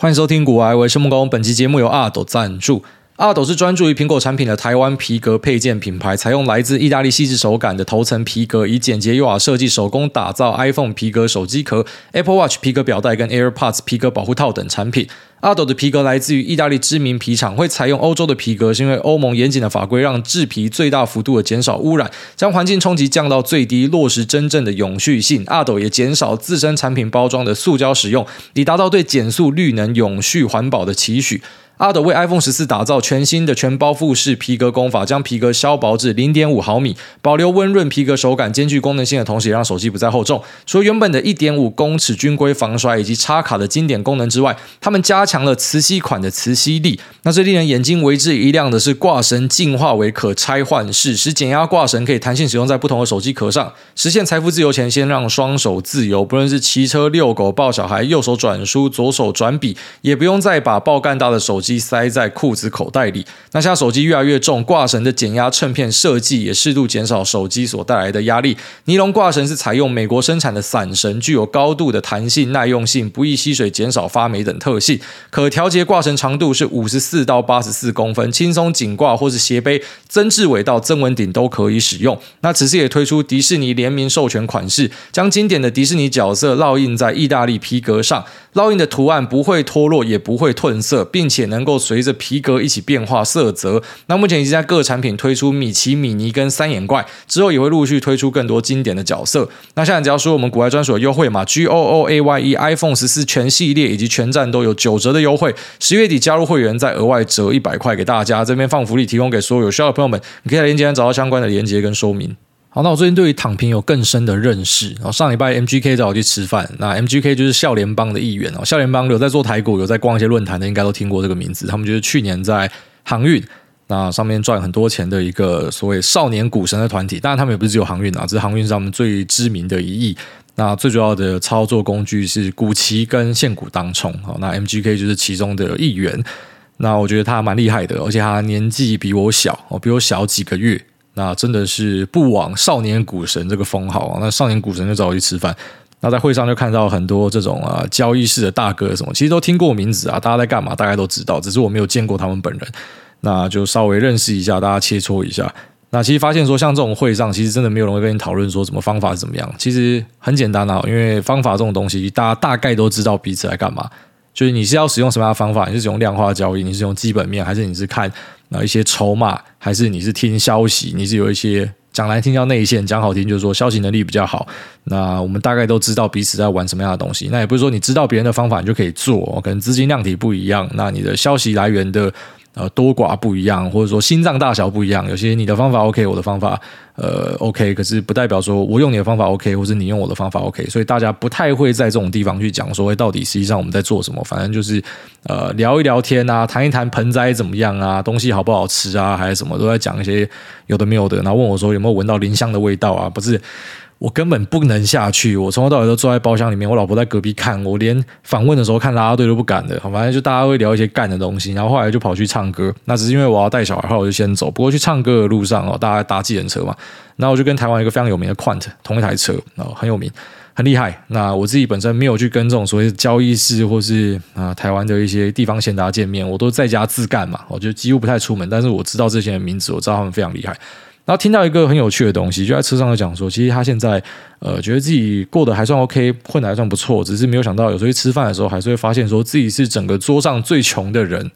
欢迎收听《股癌微生木工》，本期节目由阿斗赞助。阿斗是专注于苹果产品的台湾皮革配件品牌，采用来自意大利细致手感的头层皮革，以简洁优雅设计手工打造 iPhone 皮革手机壳、Apple Watch 皮革表带跟 AirPods 皮革保护套等产品。阿斗的皮革来自于意大利知名皮厂，会采用欧洲的皮革，是因为欧盟严谨的法规让制皮最大幅度的减少污染，将环境冲击降到最低，落实真正的永续性。阿斗也减少自身产品包装的塑胶使用，以达到对减速、绿能、永续、环保的期许。阿斗为 iPhone 十四打造全新的全包覆式皮革工法，将皮革削薄至零点五毫米，保留温润皮革手感，兼具功能性的同时，也让手机不再厚重。除了原本的一点五公尺军规防摔以及插卡的经典功能之外，他们加强了磁吸款的磁吸力。那最令人眼睛为之一亮的是挂绳进化为可拆换式，使减压挂绳可以弹性使用在不同的手机壳上，实现财富自由前先让双手自由。不论是骑车、遛狗、抱小孩，右手转书，左手转笔，也不用再把爆干大的手机。机塞在裤子口袋里。那现在手机越来越重，挂绳的减压衬片设计也适度减少手机所带来的压力。尼龙挂绳是采用美国生产的伞绳，具有高度的弹性、耐用性、不易吸水、减少发霉等特性。可调节挂绳长度是五十四到八十四公分，轻松紧挂或是斜背，增置尾到增稳顶都可以使用。那此次也推出迪士尼联名授权款式，将经典的迪士尼角色烙印在意大利皮革上，烙印的图案不会脱落，也不会褪色，并且呢。能够随着皮革一起变化色泽。那目前已经在各产品推出米奇、米妮跟三眼怪，之后也会陆续推出更多经典的角色。那现在只要说我们股癌专属的优惠码 G O O A Y E iPhone 十四全系列以及全站都有九折的优惠。十月底加入会员再额外折一百块给大家。这边放福利提供给所有有需要的朋友们，你可以在链接上找到相关的链接跟说明。好，那我最近对于躺平有更深的认识。然后上礼拜 MGK 找我去吃饭，那 MGK 就是笑联邦的一员哦。笑联邦有在做台股，有在逛一些论坛的，应该都听过这个名字。他们就是去年在航运那上面赚很多钱的一个所谓少年股神的团体。当然，他们也不是只有航运啊，只是航运是他们最知名的一役。那最主要的操作工具是股期跟现股当冲。好，那 MGK 就是其中的一员。那我觉得他蛮厉害的，而且他年纪比我小哦，比我小几个月。那真的是不枉少年股神这个封号啊！那少年股神就找我去吃饭，那在会上就看到很多这种啊交易室的大哥什么，其实都听过名字啊，大家在干嘛，大概都知道，只是我没有见过他们本人，那就稍微认识一下，大家切磋一下。那其实发现说，像这种会上，其实真的没有人会跟你讨论说什么方法是怎么样，其实很简单啊，因为方法这种东西，大家大概都知道彼此在干嘛。就是你是要使用什么样的方法？你是使用量化交易，你是用基本面，还是你是看啊一些筹码，还是你是听消息？你是有一些讲难听叫内线，讲好听就是说消息能力比较好。那我们大概都知道彼此在玩什么样的东西。那也不是说你知道别人的方法你就可以做，可能资金量体不一样，那你的消息来源的。呃，多寡不一样，或者说心脏大小不一样。有些你的方法 OK，我的方法呃 OK，可是不代表说我用你的方法 OK，或者你用我的方法 OK。所以大家不太会在这种地方去讲说，到底实际上我们在做什么。反正就是呃聊一聊天啊，谈一谈盆栽怎么样啊，东西好不好吃啊，还是什么，都在讲一些有的没有的。然后问我说有没有闻到林香的味道啊？不是。我根本不能下去，我从头到尾都坐在包厢里面，我老婆在隔壁看，我连访问的时候看啦啦队都不敢的，反正就大家会聊一些干的东西，然后后来就跑去唱歌，那只是因为我要带小孩，后来我就先走。不过去唱歌的路上哦，大家搭计程车嘛，然后我就跟台湾一个非常有名的 Quant 同一台车哦，很有名，很厉害。那我自己本身没有去跟这种所谓交易室或是啊台湾的一些地方贤达见面，我都在家自干嘛，我就几乎不太出门，但是我知道这些人名字，我知道他们非常厉害。然后听到一个很有趣的东西，就在车上就讲说，其实他现在呃觉得自己过得还算 OK，混得还算不错，只是没有想到有时候去吃饭的时候，还是会发现说自己是整个桌上最穷的人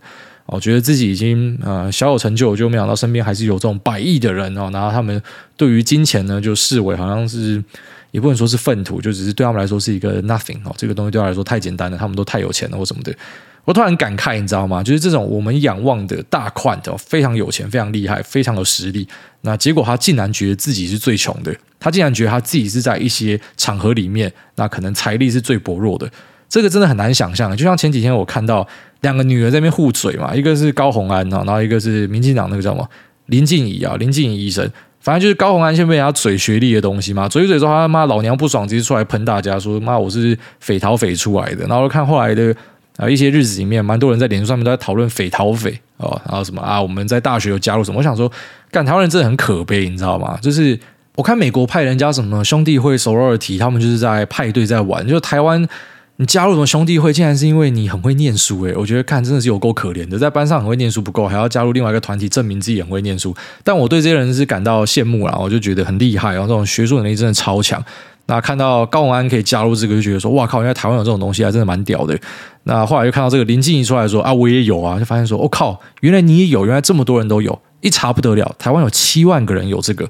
哦，觉得自己已经呃小有成就，就没想到身边还是有这种百亿的人哦，然后他们对于金钱呢就视为好像是也不能说是粪土，就只是对他们来说是一个 nothing 哦，这个东西对他来说太简单了，他们都太有钱了或什么的。我突然感慨，你知道吗？就是这种我们仰望的大款的，非常有钱、非常厉害、非常有实力，那结果他竟然觉得自己是最穷的，他竟然觉得他自己是在一些场合里面，那可能财力是最薄弱的。这个真的很难想象。就像前几天我看到两个女儿在那边互嘴嘛，一个是高虹安，然后一个是民进党那个叫什么林静仪啊，林静仪医生，反正就是高虹安先被人家嘴学历的东西嘛，嘴嘴说他妈老娘不爽，直接出来喷大家说妈我是匪逃匪出来的，然后看后来的。啊，一些日子里面，蛮多人在脸书上面都在讨论“匪逃匪”哦，然后什么啊，我们在大学有加入什么？我想说，干台湾人真的很可悲，你知道吗？就是我看美国派人家什么兄弟会、手握体他们就是在派对在玩，就台湾。你加入什么兄弟会，竟然是因为你很会念书诶，我觉得看真的是有够可怜的，在班上很会念书不够，还要加入另外一个团体证明自己很会念书。但我对这些人是感到羡慕啦，我就觉得很厉害，然后这种学术能力真的超强。那看到高虹安可以加入这个，就觉得说哇靠，原来台湾有这种东西，还真的蛮屌的。那后来又看到这个林静怡出来说啊，我也有啊，就发现说我、靠，原来你也有，原来这么多人都有，一查不得了，台湾有七万个人有这个。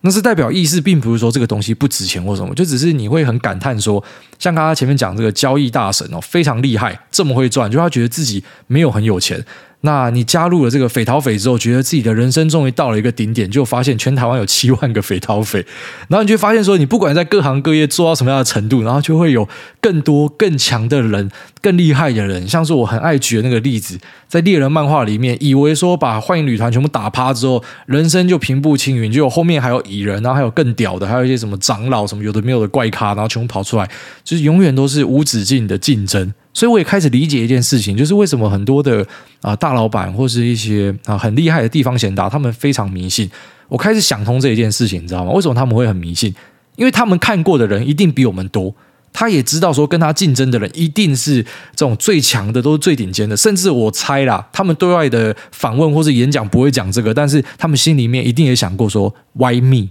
那是代表意思，并不是说这个东西不值钱或什么，就只是你会很感叹说，像刚刚前面讲这个交易大神哦，非常厉害，这么会赚，就他觉得自己没有很有钱。那你加入了这个匪逃匪之后，觉得自己的人生终于到了一个顶点，就发现全台湾有七万个匪逃匪，然后你就发现说，你不管在各行各业做到什么样的程度，然后就会有更多更强的人、更厉害的人。像是我很爱举的那个例子，在猎人漫画里面，以为说把幻影旅团全部打趴之后，人生就平步青云，就后面还有蚁人，然后还有更屌的，还有一些什么长老什么有的没有的怪咖，然后全部跑出来，就是永远都是无止境的竞争。所以我也开始理解一件事情，就是为什么很多的啊大老板或是一些啊很厉害的地方贤达，他们非常迷信。我开始想通这一件事情，你知道吗？为什么他们会很迷信？因为他们看过的人一定比我们多，他也知道说跟他竞争的人一定是这种最强的，都是最顶尖的。甚至我猜啦，他们对外的访问或是演讲不会讲这个，但是他们心里面一定也想过说，Why me？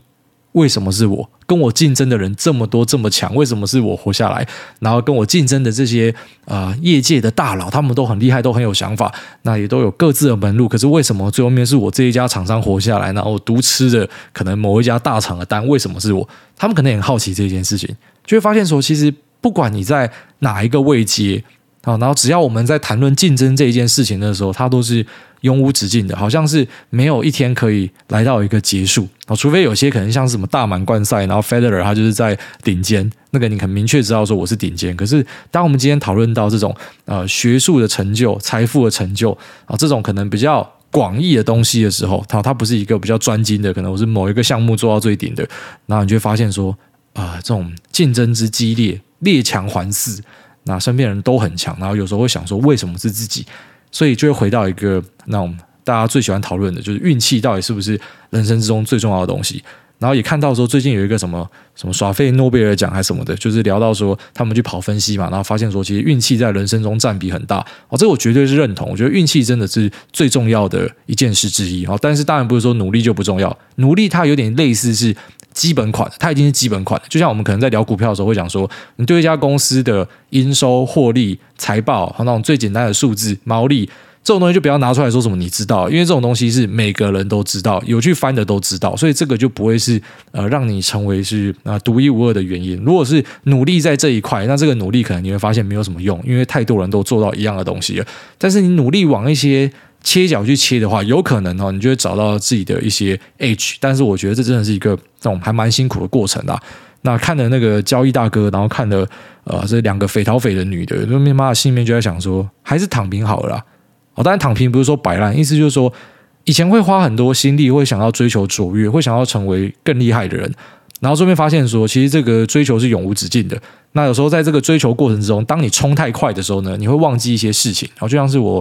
为什么是我？跟我竞争的人这么多这么强，为什么是我活下来？然后跟我竞争的这些啊、业界的大佬，他们都很厉害，都很有想法，那也都有各自的门路。可是为什么最后面是我这一家厂商活下来，然后独吃的可能某一家大厂的单？为什么是我？他们可能也很好奇这件事情，就会发现说，其实不管你在哪一个位阶啊，然后只要我们在谈论竞争这一件事情的时候，它都是。永无止境的，好像是没有一天可以来到一个结束啊，除非有些可能像是什么大满贯赛，然后 Federer 他就是在顶尖，那个你很明确知道说我是顶尖。可是当我们今天讨论到这种呃学术的成就、财富的成就啊，这种可能比较广义的东西的时候，它它不是一个比较专精的，可能我是某一个项目做到最顶的，然后你就会发现说啊、这种竞争之激烈，列强环伺，那身边人都很强，然后有时候会想说，为什么是自己？所以就会回到一个那种大家最喜欢讨论的，就是运气到底是不是人生之中最重要的东西。然后也看到说最近有一个什么什么耍废诺贝尔奖还什么的，就是聊到说他们去跑分析嘛，然后发现说其实运气在人生中占比很大。哦，这个我绝对是认同，我觉得运气真的是最重要的一件事之一。哦，但是当然不是说努力就不重要，努力它有点类似是基本款，它已经是基本款。就像我们可能在聊股票的时候会讲说，你对一家公司的营收、获利、财报和那种最简单的数字、毛利。这种东西就不要拿出来说什么你知道，因为这种东西是每个人都知道，有去翻的都知道，所以这个就不会是呃让你成为是啊、独一无二的原因。如果是努力在这一块，那这个努力可能你会发现没有什么用，因为太多人都做到一样的东西了。但是你努力往一些切角去切的话，有可能哦，你就会找到自己的一些 edge。但是我觉得这真的是一个这种还蛮辛苦的过程啦。那看了那个交易大哥，然后看了呃这两个匪逃匪的女的，就妈妈心里面就在想说，还是躺平好了啦。哦，当然躺平不是说摆烂，意思就是说，以前会花很多心力，会想要追求卓越，会想要成为更厉害的人，然后顺便发现说，其实这个追求是永无止境的。那有时候在这个追求过程之中，当你冲太快的时候呢，你会忘记一些事情。然后就像是我，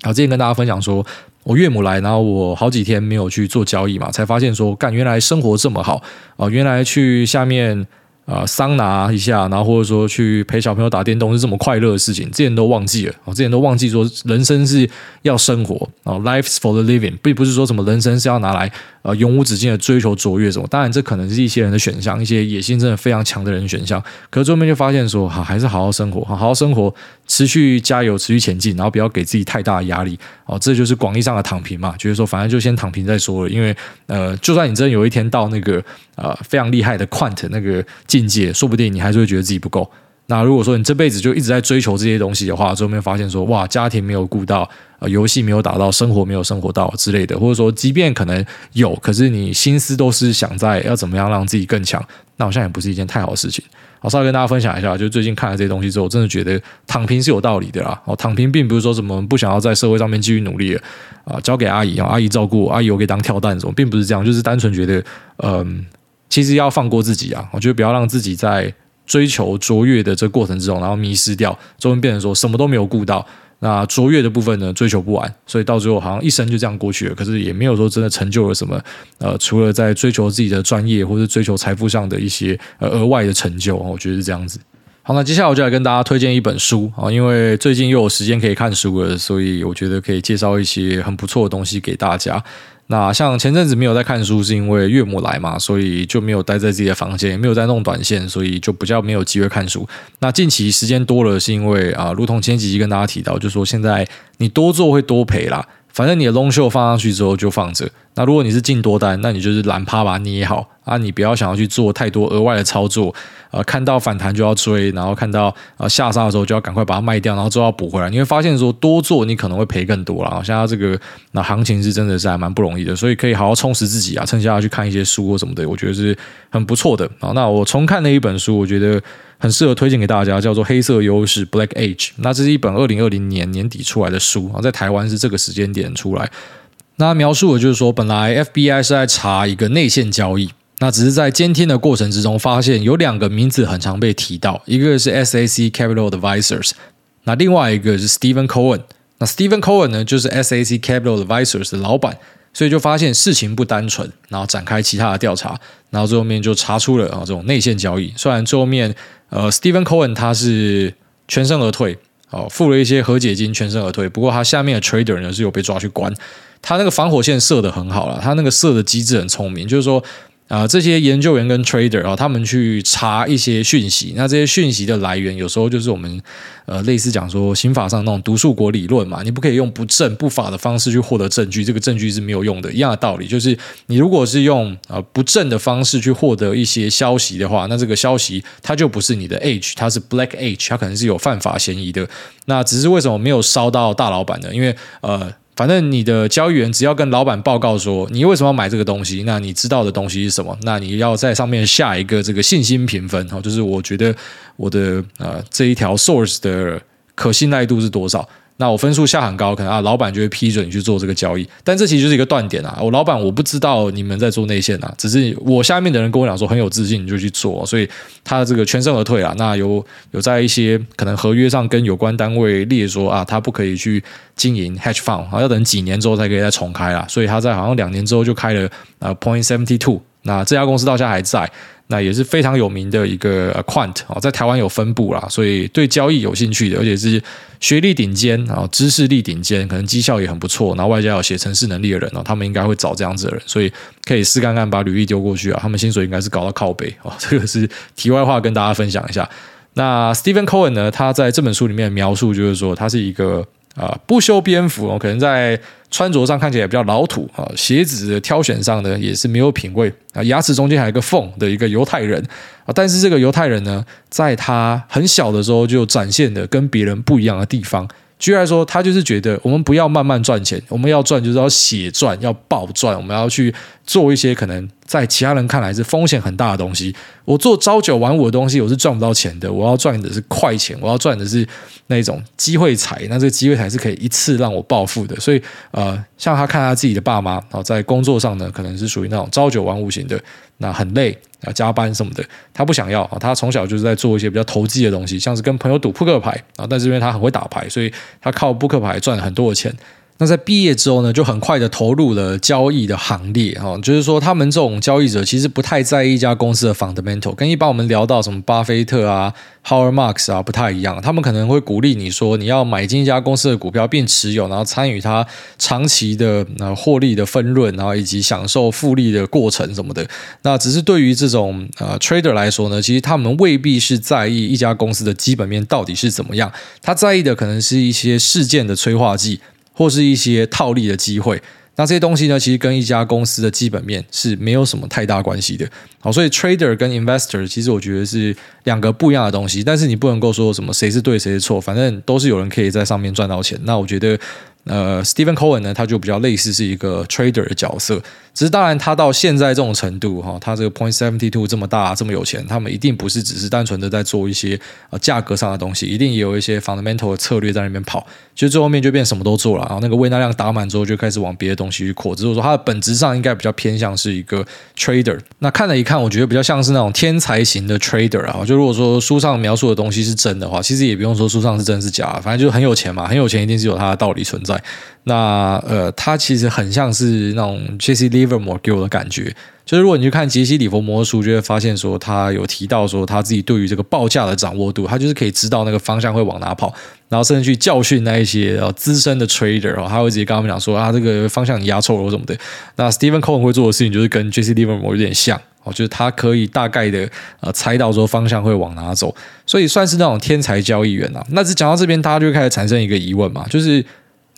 啊，之前跟大家分享说，我岳母来，然后我好几天没有去做交易嘛，才发现说，干，原来生活这么好啊，原来去下面。啊，桑拿一下，然后或者说去陪小朋友打电动是这么快乐的事情，之前都忘记了。我之前都忘记说，人生是要生活啊，Life's for the living，并不是说什么人生是要拿来呃永无止境的追求卓越什么。当然，这可能是一些人的选项，一些野心真的非常强的人选项。可是最后面就发现说，哈，还是好好生活，好好生活，持续加油，持续前进，然后不要给自己太大的压力。哦，这就是广义上的躺平嘛，就是说反正就先躺平再说了。因为呃，就算你真的有一天到那个呃非常厉害的 Quant 那个境界，说不定你还是会觉得自己不够。那如果说你这辈子就一直在追求这些东西的话，最后面发现说哇，家庭没有顾到，呃，游戏没有打到，生活没有生活到之类的，或者说即便可能有，可是你心思都是想在要怎么样让自己更强，那好像也不是一件太好的事情。好，稍微跟大家分享一下，就最近看了这些东西之后，我真的觉得躺平是有道理的啦。哦，躺平并不是说什么不想要在社会上面继续努力了啊，交给阿姨啊，阿姨照顾，阿姨我可以当跳蛋什么，并不是这样，就是单纯觉得，嗯，其实要放过自己啊。我觉得不要让自己在追求卓越的这过程之中，然后迷失掉，最后变成说什么都没有顾到。那卓越的部分呢，追求不完，所以到最后好像一生就这样过去了。可是也没有说真的成就了什么，呃，除了在追求自己的专业或者追求财富上的一些呃额外的成就，我觉得是这样子。好，那接下来我就来跟大家推荐一本书啊，因为最近又有时间可以看书了，所以我觉得可以介绍一些很不错的东西给大家。那像前阵子没有在看书，是因为岳母来嘛，所以就没有待在自己的房间，也没有在弄短线，所以就比较没有机会看书。那近期时间多了，是因为啊，如同前几集跟大家提到，就说现在你多做会多赔啦。反正你的 long show 放上去之后就放着。那如果你是进多单，那你就是懒趴把它捏好啊，你不要想要去做太多额外的操作。呃，看到反弹就要追，然后看到呃下杀的时候就要赶快把它卖掉，然后之后要补回来。你会发现说多做你可能会赔更多了。现在这个那行情是真的是还蛮不容易的，所以可以好好充实自己啊，趁现在去看一些书或什么的，我觉得是很不错的。好，那我重看了一本书，我觉得很适合推荐给大家，叫做《黑色优势》（Black Age）。那这是一本二零二零年年底出来的书啊，在台湾是这个时间点出来。那描述的就是说，本来 FBI 是在查一个内线交易。那只是在监听的过程之中，发现有两个名字很常被提到，一个是 SAC Capital Advisors，那另外一个是 Stephen Cohen。那 Stephen Cohen 呢，就是 SAC Capital Advisors 的老板，所以就发现事情不单纯，然后展开其他的调查，然后最后面就查出了啊这种内线交易。虽然最后面呃 Stephen Cohen 他是全身而退，哦付了一些和解金全身而退，不过他下面的 Trader 呢是有被抓去关，他那个防火线设的很好了，他那个设的机制很聪明，就是说。啊、这些研究员跟 trader 啊、哦，他们去查一些讯息，那这些讯息的来源有时候就是我们呃类似讲说刑法上那种毒树国理论嘛，你不可以用不正不法的方式去获得证据，这个证据是没有用的。一样的道理，就是你如果是用呃不正的方式去获得一些消息的话，那这个消息它就不是你的 age，它是 black age，它可能是有犯法嫌疑的。那只是为什么没有烧到大老板呢？因为呃。反正你的交易员只要跟老板报告说你为什么要买这个东西，那你知道的东西是什么？那你要在上面下一个这个信心评分，哦就是我觉得我的呃这一条 source 的可信赖度是多少。那我分数下很高，可能啊，老板就会批准你去做这个交易。但这其实就是一个断点啊！我老板我不知道你们在做内线啊，只是我下面的人跟我讲说很有自信，你就去做，所以他这个全身而退啊。那有有在一些可能合约上跟有关单位列说啊，他不可以去经营 hedge fund，啊，要等几年之后才可以再重开啦。所以他在好像两年之后就开了呃 point seventy two。那这家公司到现在还在。那也是非常有名的一个 quant 啊，在台湾有分布啦，所以对交易有兴趣的，而且是学历顶尖啊，知识力顶尖，可能绩效也很不错，然后外加有写程式能力的人哦，他们应该会找这样子的人，所以可以试看看把履历丢过去啊，他们薪水应该是高到靠北啊，这个是题外话，跟大家分享一下。那 Stephen Cohen 呢，他在这本书里面描述就是说，他是一个。啊，不修边幅哦，可能在穿着上看起来比较老土啊，鞋子的挑选上呢也是没有品味啊，牙齿中间还有一个缝的一个犹太人啊，但是这个犹太人呢，在他很小的时候就展现的跟别人不一样的地方。居然说，他就是觉得我们不要慢慢赚钱，我们要赚就是要血赚，要暴赚，我们要去做一些可能在其他人看来是风险很大的东西。我做朝九晚五的东西，我是赚不到钱的。我要赚的是快钱，我要赚的是那种机会财。那这个机会财是可以一次让我暴富的。所以，呃，像他看他自己的爸妈，然后在工作上呢，可能是属于那种朝九晚五型的，那很累。啊，加班什么的，他不想要啊。他从小就是在做一些比较投机的东西，像是跟朋友赌扑克牌啊。但是因为他很会打牌，所以他靠扑克牌赚了很多的钱。那在毕业之后呢，就很快的投入了交易的行列哈，就是说他们这种交易者其实不太在意一家公司的 fundamental，跟一般我们聊到什么巴菲特啊、Howard Marks 啊不太一样。他们可能会鼓励你说你要买进一家公司的股票并持有，然后参与它长期的呃获利的分润，然后以及享受复利的过程什么的。那只是对于这种呃 trader 来说呢，其实他们未必是在意一家公司的基本面到底是怎么样，他在意的可能是一些事件的催化剂。或是一些套利的机会，那这些东西呢，其实跟一家公司的基本面是没有什么太大关系的。好，所以 trader 跟 investor 其实我觉得是两个不一样的东西，但是你不能够说什么谁是对谁是错，反正都是有人可以在上面赚到钱。那我觉得。呃，Stephen Cohen 呢，他就比较类似是一个 trader 的角色，只是当然他到现在这种程度哈，他这个 point seventy two 这么大这么有钱，他们一定不是只是单纯的在做一些呃价格上的东西，一定也有一些 fundamental 的策略在那边跑，其实最后面就变什么都做了，然后那个胃纳量打满之后就开始往别的东西去扩，只是说他的本质上应该比较偏向是一个 trader。那看了一看，我觉得比较像是那种天才型的 trader 啊，就如果说书上描述的东西是真的话，其实也不用说书上是真是假，反正就是很有钱嘛，很有钱一定是有他的道理存在。那呃，他其实很像是那种 Jesse Livermore 给我的感觉。就是如果你去看杰西·里弗摩的书，就会发现说他有提到说他自己对于这个报价的掌握度，他就是可以知道那个方向会往哪跑，然后甚至去教训那一些资深的 trader 哦，他会直接跟他们讲说啊，这个方向你压错了什么的。那 Stephen Cohen 会做的事情就是跟 Jesse Livermore 有点像哦，就是他可以大概的呃猜到说方向会往哪走，所以算是那种天才交易员啊。那只讲到这边，大家就开始产生一个疑问嘛，就是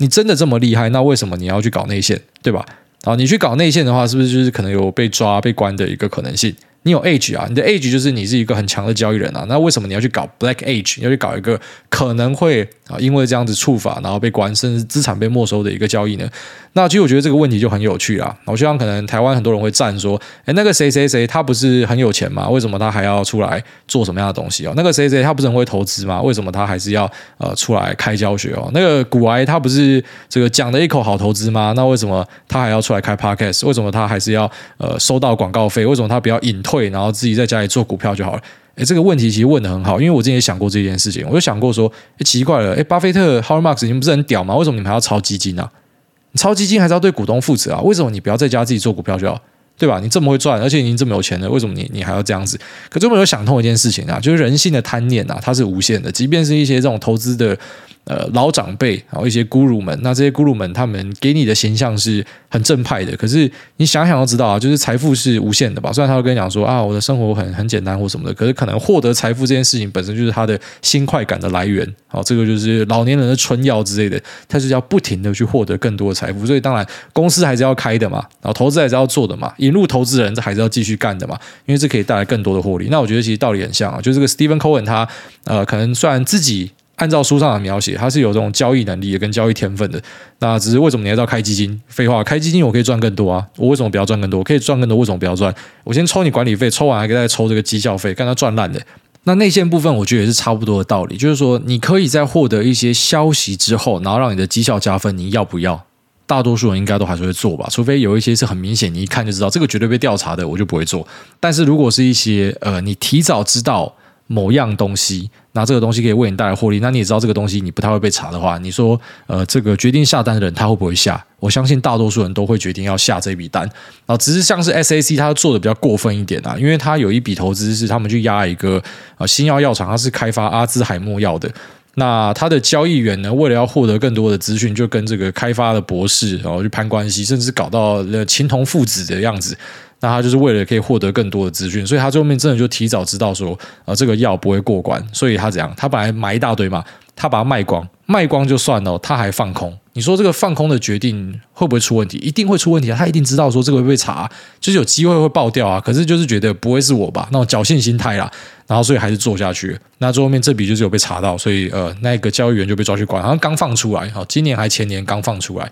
你真的这么厉害，那为什么你要去搞内线，对吧？好，你去搞内线的话，是不是就是可能有被抓、被关的一个可能性？你有 age 啊，你的 age 就是你是一个很强的交易人啊。那为什么你要去搞 black age，你要去搞一个可能会啊，因为这样子触法，然后被关，甚至资产被没收的一个交易呢？那其实我觉得这个问题就很有趣啦。我希望可能台湾很多人会赞说，诶，那个谁谁谁他不是很有钱吗？为什么他还要出来做什么样的东西哦？那个谁谁他不是很会投资吗？为什么他还是要呃出来开教学哦？那个股癌他不是这个讲了一口好投资吗？那为什么他还要出来开 podcast？为什么他还是要呃收到广告费？为什么他不要引退，然后自己在家里做股票就好了？诶，这个问题其实问得很好，因为我之前也想过这件事情，我就想过说，诶，奇怪了，诶，巴菲特 Howard Marks 你们不是很屌吗？为什么你们还要抄基金呢、啊？抄基金还是要对股东负责啊？为什么你不要在家自己做股票就好？对吧？你这么会赚，而且你这么有钱的，为什么你你还要这样子？可是我有想通一件事情啊，就是人性的贪念啊，它是无限的。即便是一些这种投资的呃老长辈，然后一些 Guru 们，那这些 Guru 们他们给你的形象是很正派的。可是你想想都知道啊，就是财富是无限的吧？虽然他会跟你讲说啊，我的生活很很简单或什么的，可是可能获得财富这件事情本身就是他的新快感的来源。好，这个就是老年人的春药之类的，他是要不停的去获得更多的财富，所以当然公司还是要开的嘛，然后投资还是要做的嘛，引入投资人这还是要继续干的嘛，因为这可以带来更多的获利。那我觉得其实道理很像啊，就这个 Stephen Cohen 他呃，可能虽然自己按照书上的描写，他是有这种交易能力跟交易天分的，那只是为什么你还要开基金？废话，开基金我可以赚更多啊，我为什么不要赚更多？可以赚更多，为什么不要赚？我先抽你管理费，抽完还可以再抽这个绩效费，看他赚烂的。那内线部分，我觉得也是差不多的道理，就是说，你可以在获得一些消息之后，然后让你的绩效加分，你要不要？大多数人应该都还是会做吧，除非有一些是很明显，你一看就知道这个绝对被调查的，我就不会做。但是如果是一些呃，你提早知道。某样东西，那这个东西可以为你带来获利，那你也知道这个东西你不太会被查的话，你说，呃，这个决定下单的人他会不会下？我相信大多数人都会决定要下这笔单，啊，只是像是 SAC 他做的比较过分一点啊，因为他有一笔投资是他们去压一个呃新药药厂，他是开发阿兹海默药的，那他的交易员呢，为了要获得更多的资讯，就跟这个开发的博士然后去攀关系，甚至搞到了情同父子的样子。那他就是为了可以获得更多的资讯，所以他最后面真的就提早知道说，呃，这个药不会过关，所以他怎样？他本来买一大堆嘛，他把它卖光，卖光就算了，他还放空。你说这个放空的决定会不会出问题？一定会出问题！他一定知道说这个会被查，就是有机会会爆掉啊。可是就是觉得不会是我吧，那种侥幸心态啦，然后所以还是做下去。那最后面这笔就是有被查到，所以呃，那个交易员就被抓去关，好像刚放出来，好，今年还前年刚放出来。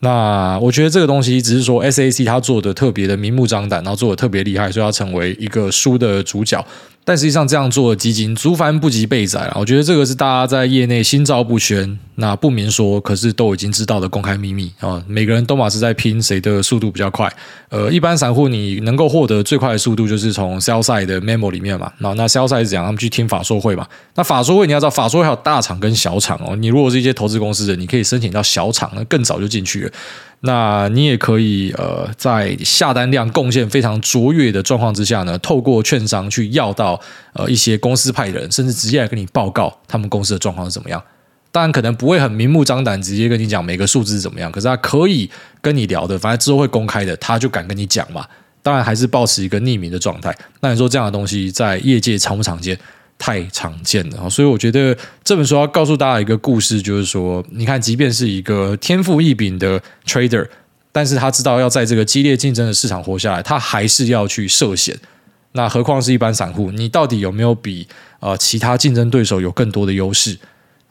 那我觉得这个东西只是说 SAC 他做的特别的明目张胆，然后做的特别厉害，所以要成为一个书的主角。但实际上这样做的基金，族繁不及备载。我觉得这个是大家在业内心照不宣，那不明说，可是都已经知道的公开秘密啊。每个人都马是在拼谁的速度比较快。呃，一般散户你能够获得最快的速度，就是从 sell side 的 memo 里面嘛。那那 sell side 是怎样？他们去听法说会嘛。那法说会你要知道，法说会还有大厂跟小厂哦。你如果是一些投资公司的，你可以申请到小厂，那更早就进去了。那你也可以呃，在下单量贡献非常卓越的状况之下呢，透过券商去要到呃一些公司派人，甚至直接来跟你报告他们公司的状况是怎么样。当然可能不会很明目张胆直接跟你讲每个数字是怎么样，可是他可以跟你聊的，反正之后会公开的，他就敢跟你讲嘛。当然还是保持一个匿名的状态。那你说这样的东西在业界常不常见？太常见了，所以我觉得这本书要告诉大家一个故事，就是说，你看，即便是一个天赋异禀的 trader，但是他知道要在这个激烈竞争的市场活下来，他还是要去涉险。那何况是一般散户，你到底有没有比呃其他竞争对手有更多的优势？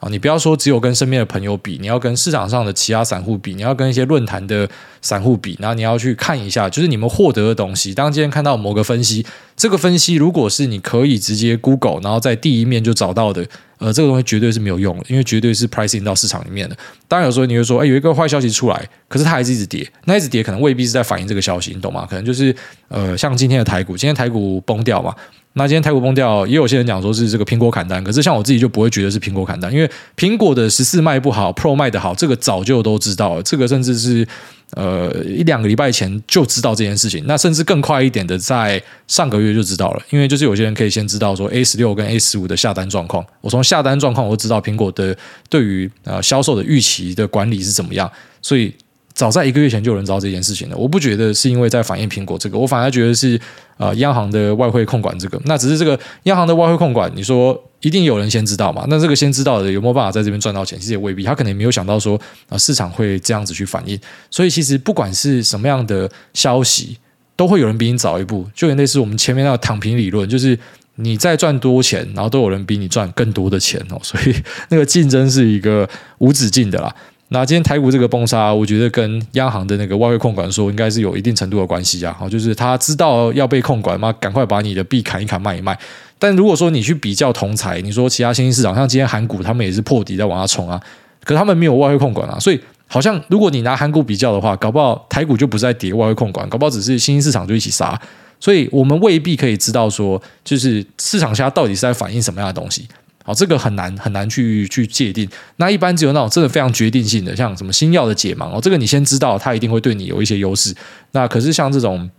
你不要说只有跟身边的朋友比，你要跟市场上的其他散户比，你要跟一些论坛的散户比，然后你要去看一下，就是你们获得的东西。当今天看到某个分析，这个分析如果是你可以直接 Google，然后在第一面就找到的，呃，这个东西绝对是没有用的，因为绝对是 pricing 到市场里面的。当然有时候你会说，哎，有一个坏消息出来，可是它还是一直跌，那一直跌可能未必是在反映这个消息，你懂吗？可能就是呃，像今天的台股，今天台股崩掉嘛。那今天台股崩掉，也有些人讲说是这个苹果砍单，可是像我自己就不会觉得是苹果砍单，因为苹果的十四卖不好，Pro 卖得好，这个早就都知道了，这个甚至是呃一两个礼拜前就知道这件事情，那甚至更快一点的，在上个月就知道了，因为就是有些人可以先知道说 A 十六跟 A 十五的下单状况，我从下单状况我知道苹果的对于呃销售的预期的管理是怎么样，所以。早在一个月前就有人知道这件事情了，我不觉得是因为在反映苹果这个，我反而觉得是呃央行的外汇控管这个。那只是这个央行的外汇控管，你说一定有人先知道嘛？那这个先知道的有没有办法在这边赚到钱？其实也未必，他可能也没有想到说啊市场会这样子去反应。所以其实不管是什么样的消息，都会有人比你早一步。就类似我们前面那个躺平理论，就是你在赚多钱，然后都有人比你赚更多的钱哦。所以那个竞争是一个无止境的啦。那今天台股这个崩杀，我觉得跟央行的那个外汇控管说，应该是有一定程度的关系啊。好，就是他知道要被控管嘛，赶快把你的币砍一砍卖一卖。但如果说你去比较同侪，你说其他新兴市场，像今天韩股，他们也是破底在往下冲啊，可他们没有外汇控管啊，所以好像如果你拿韩股比较的话，搞不好台股就不是在跌外汇控管，搞不好只是新兴市场就一起杀。所以我们未必可以知道说，就是市场下到底是在反映什么样的东西。好，这个很难很难去去界定。那一般只有那种真的非常决定性的，像什么新药的解盲哦，这个你先知道，它一定会对你有一些优势。那可是像这种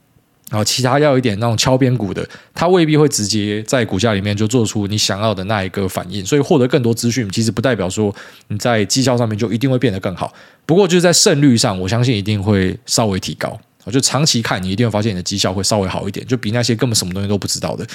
啊，其他要一点那种敲边鼓的，它未必会直接在股价里面就做出你想要的那一个反应。所以获得更多资讯，其实不代表说你在绩效上面就一定会变得更好。不过就是在胜率上，我相信一定会稍微提高。就长期看，你一定会发现你的绩效会稍微好一点，就比那些根本什么东西都不知道的。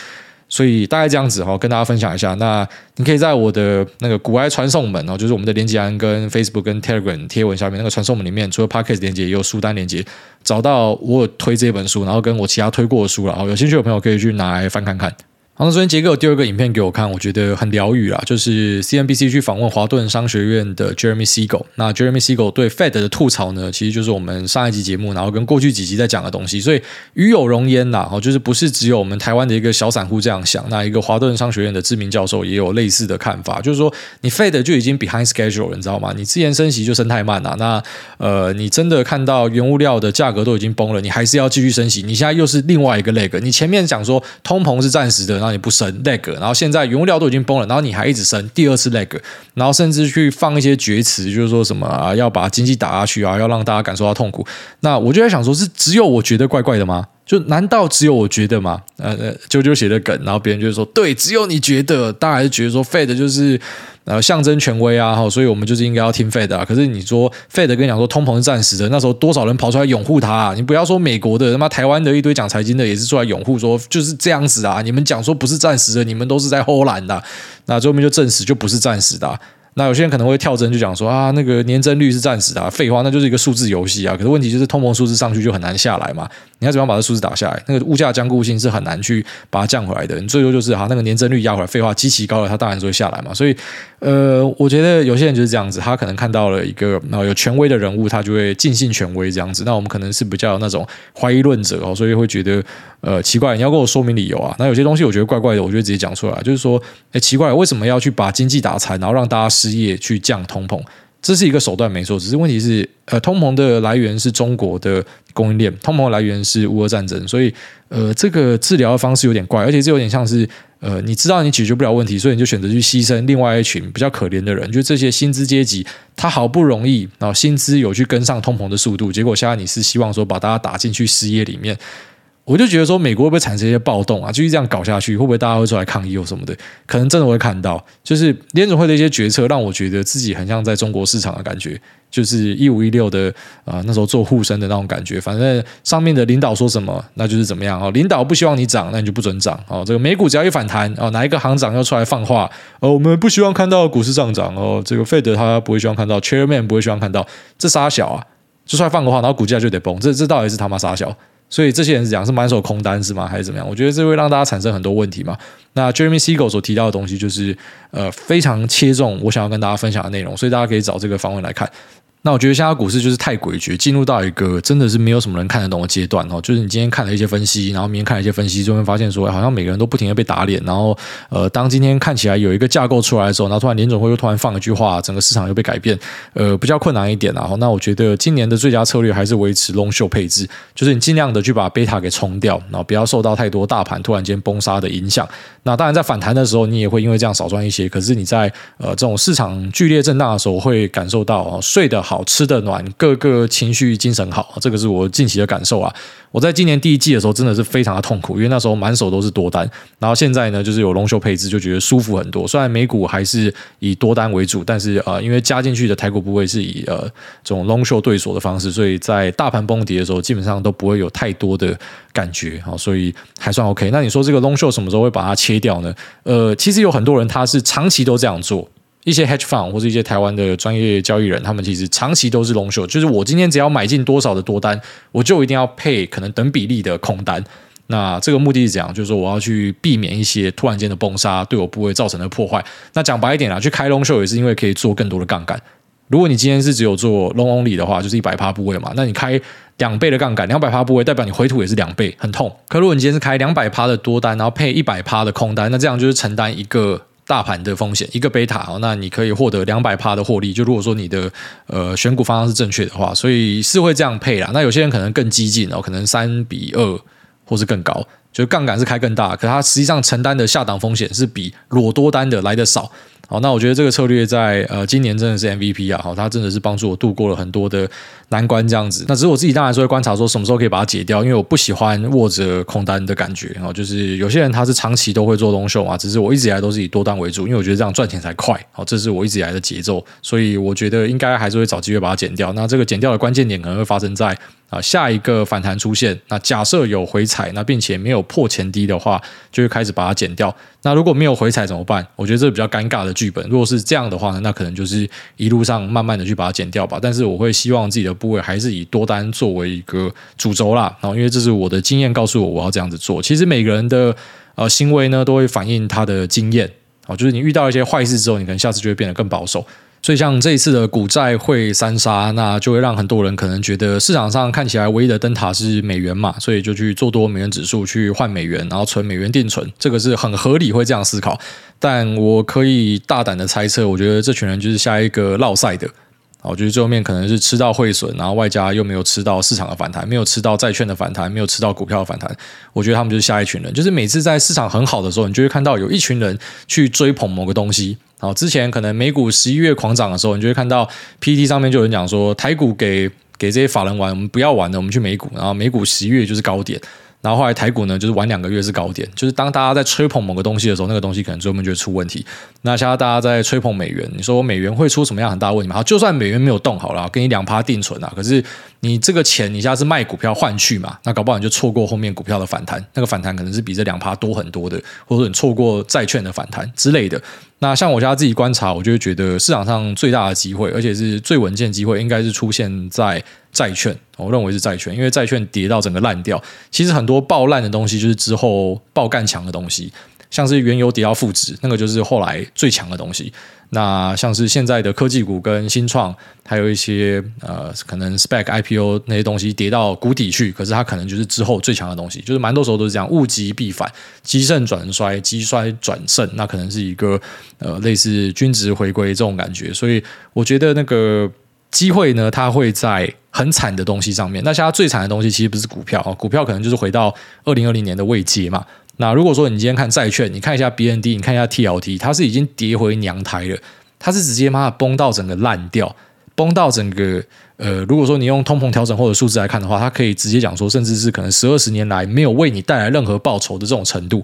所以大概这样子哈，跟大家分享一下。那你可以在我的那个古爱传送门哦，就是我们的连接栏跟 Facebook 跟 Telegram 贴文下面那个传送门里面，除了 Podcast 连接，也有书单连接，找到我有推这本书，然后跟我其他推过的书了。哦，有兴趣的朋友可以去拿来翻看看。好，那昨天杰哥有第二个影片给我看，我觉得很疗愈啦，就是 CNBC 去访问华顿商学院的 Jeremy Siegel。那 Jeremy Siegel 对 Fed 的吐槽呢，其实就是我们上一集节目，然后跟过去几集在讲的东西，所以与有荣焉呐。哦，就是不是只有我们台湾的一个小散户这样想，那一个华顿商学院的知名教授也有类似的看法，就是说你 Fed 就已经 behind schedule 了，你知道吗？你之前升息就升太慢了，那呃，你真的看到原物料的价格都已经崩了，你还是要继续升息，你现在又是另外一个 leg，你前面讲说通膨是暂时的，然你不升 leg。然后现在原物料都已经崩了，然后你还一直升第二次 leg，然后甚至去放一些厥词，就是说什么啊，要把经济打下去啊，要让大家感受到痛苦。那我就在想说，是只有我觉得怪怪的吗？就难道只有我觉得吗？呃呃，啾啾写的梗，然后别人就说，对，只有你觉得，大家还是觉得说 Fed 就是。呃，象征权威啊，哈，所以我们就是应该要听 Fed 啊。可是你说 Fed 跟你讲说通膨是暂时的，那时候多少人跑出来拥护他啊？你不要说美国的，他妈台湾的一堆讲财经的也是出来拥护，说就是这样子啊。你们讲说不是暂时的，你们都是在偷懒的。那最后面就证实就不是暂时的。那有些人可能会跳针，就讲说啊，那个年增率是暂时的，废话，那就是一个数字游戏啊。可是问题就是通膨数字上去就很难下来嘛。你要怎么样把这数字打下来？那个物价僵固性是很难去把它降回来的。你最多就是哈，那个年增率压回来，废话，极其高了，它当然就会下来嘛。所以，呃，我觉得有些人就是这样子，他可能看到了一个然后有权威的人物，他就会尽信权威这样子。那我们可能是比较那种怀疑论者哦，所以会觉得呃奇怪，你要跟我说明理由啊。那有些东西我觉得怪怪的，我就直接讲出来，就是说，哎，奇怪，为什么要去把经济打残，然后让大家失业去降通膨？这是一个手段没错，只是问题是，呃，通膨的来源是中国的供应链，通膨的来源是乌俄战争，所以，呃，这个治疗的方式有点怪，而且这有点像是，呃，你知道你解决不了问题，所以你就选择去牺牲另外一群比较可怜的人，就这些薪资阶级，他好不容易啊，薪资有去跟上通膨的速度，结果现在你是希望说把大家打进去失业里面。我就觉得说，美国会不会产生一些暴动啊？继续这样搞下去，会不会大家会出来抗议或什么的？可能真的会看到，就是联准会的一些决策，让我觉得自己很像在中国市场的感觉，就是一五一六的啊、那时候做护身的那种感觉。反正上面的领导说什么，那就是怎么样哦。领导不希望你涨，那你就不准涨哦。这个美股只要一反弹哦，哪一个行长要出来放话哦，我们不希望看到股市上涨哦。这个费德他不会希望看到，Chairman 不会希望看到，这傻小啊，就出来放个话，然后股价就得崩。这这到底是他妈傻小？所以这些人是讲是满手空单是吗？还是怎么样？我觉得这会让大家产生很多问题嘛。那 Jeremy Siegel 所提到的东西就是呃非常切中我想要跟大家分享的内容，所以大家可以找这个访问来看。那我觉得现在股市就是太诡谲，进入到一个真的是没有什么人看得懂的阶段哦。就是你今天看了一些分析，然后明天看了一些分析，就会发现说，好像每个人都不停的被打脸。然后，呃，当今天看起来有一个架构出来的时候，然后突然联总会又突然放一句话，整个市场又被改变，呃，比较困难一点。然后，那我觉得今年的最佳策略还是维持 long short 配置，就是你尽量的去把贝塔给冲掉，然后不要受到太多大盘突然间崩杀的影响。那当然，在反弹的时候，你也会因为这样少赚一些。可是你在呃这种市场剧烈震荡的时候，会感受到哦，睡得好，吃的暖。各个情绪精神好，这个是我近期的感受啊。我在今年第一季的时候真的是非常的痛苦，因为那时候满手都是多单，然后现在呢就是有 long short 配置，就觉得舒服很多。虽然美股还是以多单为主，但是呃，因为加进去的台股部位是以呃这种 long short 对锁的方式，所以在大盘崩跌的时候，基本上都不会有太多的感觉啊，所以还算 OK。那你说这个 long short 什么时候会把它切掉呢？呃，其实有很多人他是长期都这样做。一些 hedge fund 或者一些台湾的专业交易人，他们其实长期都是 long short，就是我今天只要买进多少的多单，我就一定要配可能等比例的空单。那这个目的是怎样？就是说我要去避免一些突然间的崩杀对我部位造成的破坏。那讲白一点啊，去开 long short 也是因为可以做更多的杠杆。如果你今天是只有做 long only 的话，就是一百趴部位嘛，那你开两倍的杠杆，两百趴部位代表你回吐也是两倍，很痛。可如果你今天是开两百趴的多单，然后配一百趴的空单，那这样就是承担一个。大盘的风险一个贝塔哦，那你可以获得两百帕的获利。就如果说你的呃选股方向是正确的话，所以是会这样配啦。那有些人可能更激进哦，可能三比二或是更高，就杠杆是开更大，可它实际上承担的下档风险是比裸多单的来的少。好，那我觉得这个策略在呃今年真的是 MVP 啊！好，它真的是帮助我度过了很多的难关这样子。那只是我自己当然是会观察说什么时候可以把它解掉，因为我不喜欢握着空单的感觉。哦，就是有些人他是长期都会做 long short 啊，只是我一直以来都是以多单为主，因为我觉得这样赚钱才快。好，这是我一直以来的节奏，所以我觉得应该还是会找机会把它减掉。那这个减掉的关键点可能会发生在啊下一个反弹出现。那假设有回踩，那并且没有破前低的话，就会开始把它减掉。那如果没有回踩怎么办？我觉得这是比较尴尬的剧本。如果是这样的话呢，那可能就是一路上慢慢的去把它减掉吧。但是我会希望自己的部位还是以多单作为一个主轴啦。然后因为这是我的经验告诉我我要这样子做。其实每个人的呃行为呢都会反映他的经验。哦，就是你遇到一些坏事之后，你可能下次就会变得更保守。所以像这一次的股债汇三杀，那就会让很多人可能觉得市场上看起来唯一的灯塔是美元嘛，所以就去做多美元指数去换美元，然后存美元定存，这个是很合理会这样思考。但我可以大胆的猜测，我觉得这群人就是下一个落赛的。我觉得最后面可能是吃到汇损，然后外加又没有吃到市场的反弹，没有吃到债券的反弹，没有吃到股票的反弹。我觉得他们就是下一群人，就是每次在市场很好的时候，你就会看到有一群人去追捧某个东西。好，之前可能美股十一月狂涨的时候，你就会看到 PT 上面就有人讲说，台股给给这些法人玩，我们不要玩了，我们去美股。然后美股十一月就是高点。然后后来台股呢，就是玩两个月是高点，就是当大家在吹捧某个东西的时候，那个东西可能最后面就会出问题。那现在大家在吹捧美元，你说美元会出什么样很大问题吗？好，就算美元没有动好了，给你两趴定存啊，可是你这个钱你现在是卖股票换去嘛，那搞不好你就错过后面股票的反弹，那个反弹可能是比这两趴多很多的，或者说你错过债券的反弹之类的。那像我家自己观察，我就觉得市场上最大的机会，而且是最稳健机会，应该是出现在债券。我认为是债券，因为债券跌到整个烂掉，其实很多爆烂的东西就是之后爆干强的东西。像是原油跌到负值，那个就是后来最强的东西。那像是现在的科技股跟新创，还有一些呃可能 SPAC IPO 那些东西跌到谷底去，可是它可能就是之后最强的东西。就是蛮多时候都是这样，物极必反，积盛转衰，积衰转盛，那可能是一个呃类似均值回归这种感觉。所以我觉得那个机会呢，它会在很惨的东西上面。那现在最惨的东西其实不是股票啊，股票可能就是回到二零二零年的位阶嘛。那如果说你今天看债券，你看一下 BND，你看一下 TLT，它是已经跌回娘胎了，它是直接妈的崩到整个烂掉，崩到整个呃，如果说你用通膨调整后的数字来看的话，它可以直接讲说，甚至是可能十二十年来没有为你带来任何报酬的这种程度。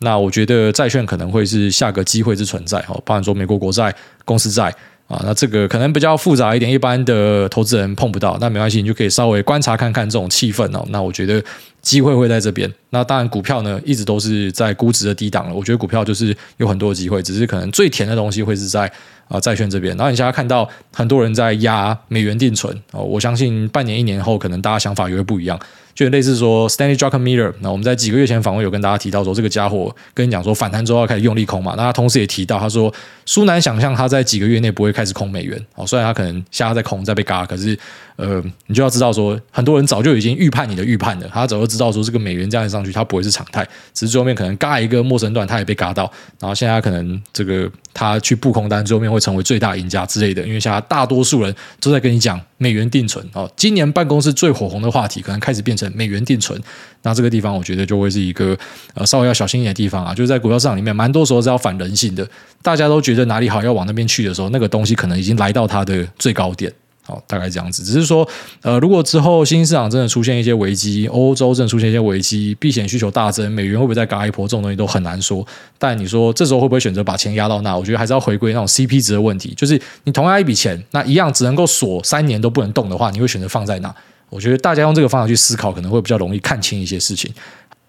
那我觉得债券可能会是下个机会之存在哦，包含说美国国债、公司债。啊，那这个可能比较复杂一点，一般的投资人碰不到，那没关系，你就可以稍微观察看看这种气氛哦。那我觉得机会会在这边。那当然，股票呢一直都是在估值的低档了。我觉得股票就是有很多机会，只是可能最甜的东西会是在啊债券这边。然后你现在看到很多人在压美元定存哦，我相信半年一年后可能大家想法也会不一样。就类似说 Stanley Drucker Miller，那我们在几个月前访问有跟大家提到说，这个家伙跟你讲说反弹之后要开始用力空嘛，那他同时也提到他说，苏南想象他在几个月内不会开始空美元。哦，虽然他可能现在在空在被嘎，可是呃，你就要知道说，很多人早就已经预判你的预判了，他早就知道说这个美元这样上去，它不会是常态，只是最后面可能嘎一个陌生段，他也被嘎到，然后现在可能这个他去布空单，最后面会成为最大赢家之类的，因为现在大多数人都在跟你讲美元定存。哦，今年办公室最火红的话题可能开始变美元定存，那这个地方我觉得就会是一个呃稍微要小心一点的地方啊，就是在股票市场里面，蛮多时候是要反人性的。大家都觉得哪里好要往那边去的时候，那个东西可能已经来到它的最高点。好，大概这样子。只是说，呃，如果之后新兴市场真的出现一些危机，欧洲真的出现一些危机，避险需求大增，美元会不会再嘎一波？这种东西都很难说。但你说这时候会不会选择把钱压到那？我觉得还是要回归那种 CP 值的问题，就是你同样一笔钱，那一样只能够锁三年都不能动的话，你会选择放在哪？我觉得大家用这个方法去思考，可能会比较容易看清一些事情。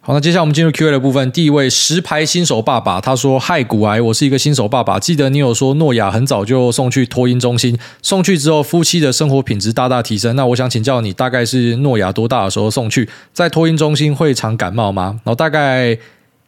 好，那接下来我们进入 Q&A 的部分。第一位石牌新手爸爸他说：“嗨，骨癌，我是一个新手爸爸。记得你有说诺亚很早就送去托婴中心，送去之后夫妻的生活品质大大提升。那我想请教你，大概是诺亚多大的时候送去？在托婴中心会常感冒吗？然后大概